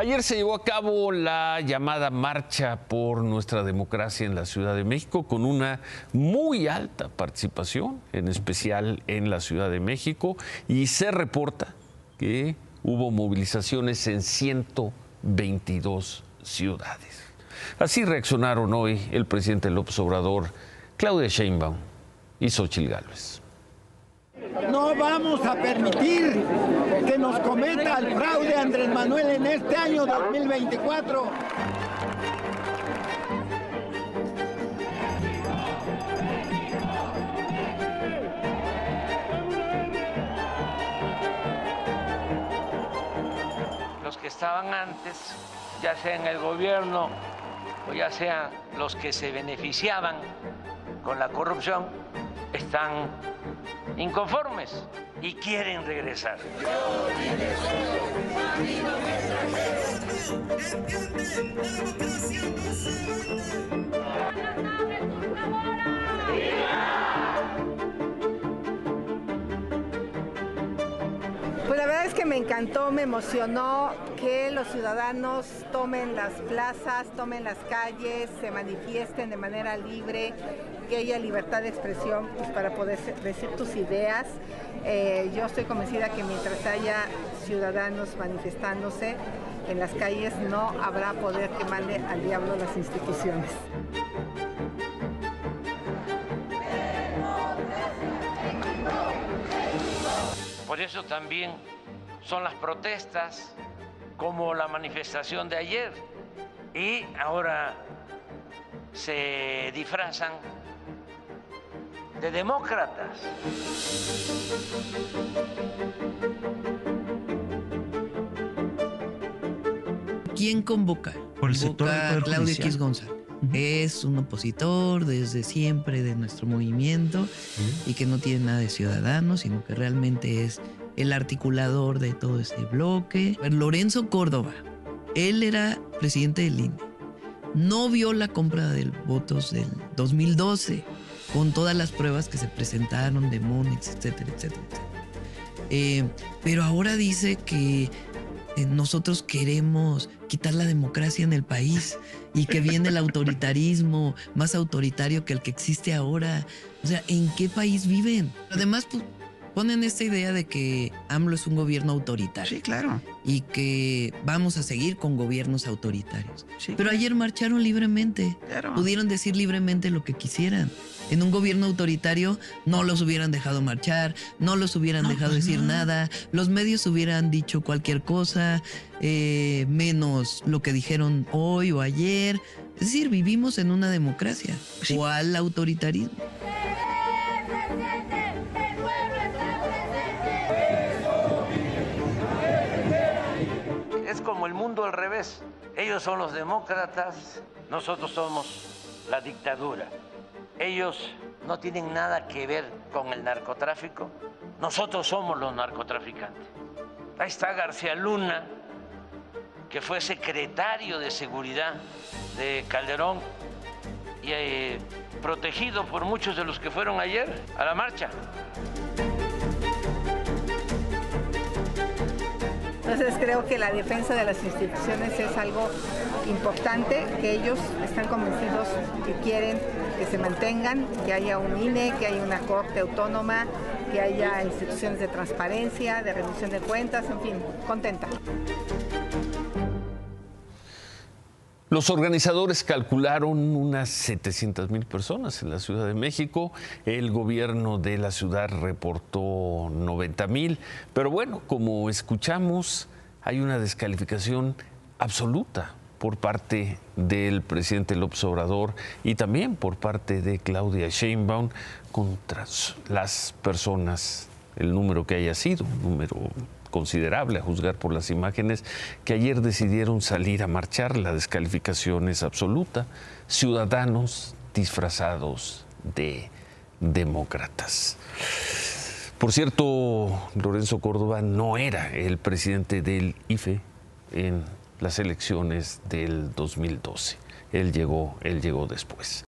Ayer se llevó a cabo la llamada Marcha por nuestra democracia en la Ciudad de México con una muy alta participación, en especial en la Ciudad de México, y se reporta que hubo movilizaciones en 122 ciudades. Así reaccionaron hoy el presidente López Obrador, Claudia Sheinbaum y Xochitl Gálvez. No vamos a permitir cometa el fraude Andrés Manuel en este año 2024. Los que estaban antes, ya sea en el gobierno o ya sean los que se beneficiaban con la corrupción, están inconformes y quieren regresar. Pues la verdad es que me encantó, me emocionó que los ciudadanos tomen las plazas, tomen las calles, se manifiesten de manera libre, que haya libertad de expresión pues, para poder decir tus ideas. Eh, yo estoy convencida que mientras haya ciudadanos manifestándose en las calles no habrá poder que mande al diablo las instituciones. Por eso también son las protestas como la manifestación de ayer y ahora se disfrazan de demócratas. ¿Quién convoca? Por el sector del Convoca Poder Claudio Judicial. X González. Es un opositor desde siempre de nuestro movimiento y que no tiene nada de ciudadano, sino que realmente es el articulador de todo ese bloque. Lorenzo Córdoba, él era presidente del INE. No vio la compra de votos del 2012 con todas las pruebas que se presentaron de Múnich, etcétera, etcétera, etcétera. Eh, pero ahora dice que eh, nosotros queremos quitar la democracia en el país y que viene el autoritarismo más autoritario que el que existe ahora. O sea, ¿en qué país viven? Además, pues, ponen esta idea de que AMLO es un gobierno autoritario Sí, claro. y que vamos a seguir con gobiernos autoritarios. Sí, Pero ayer marcharon libremente, claro. pudieron decir libremente lo que quisieran. En un gobierno autoritario no los hubieran dejado marchar, no los hubieran No, dejado pues decir no. nada, los medios hubieran dicho cualquier cosa, eh, menos lo que dijeron hoy o ayer. Es decir, vivimos en una democracia. Sí. ¿O al autoritarismo? Ellos son los demócratas, nosotros somos la dictadura. Ellos no tienen nada que ver con el narcotráfico, nosotros somos los narcotraficantes. Ahí está García Luna, que fue secretario de seguridad de Calderón y eh, protegido por muchos de los que fueron ayer a la marcha. Entonces creo que la defensa de las instituciones es algo importante, que ellos están convencidos que quieren que se mantengan, que haya un INE, que haya una corte autónoma, que haya instituciones de transparencia, de rendición de cuentas, en fin, contenta. Los organizadores calcularon unas 700 mil personas en la Ciudad de México. El gobierno de la ciudad reportó 90 mil. Pero bueno, como escuchamos, hay una descalificación absoluta por parte del presidente López Obrador y también por parte de Claudia Sheinbaum contra las personas, el número que haya sido, número considerable a juzgar por las imágenes que ayer decidieron salir a marchar. La descalificación es absoluta. Ciudadanos disfrazados de demócratas. Por cierto, Lorenzo Córdoba no era el presidente del IFE en las elecciones del 2012. Él llegó, él llegó después.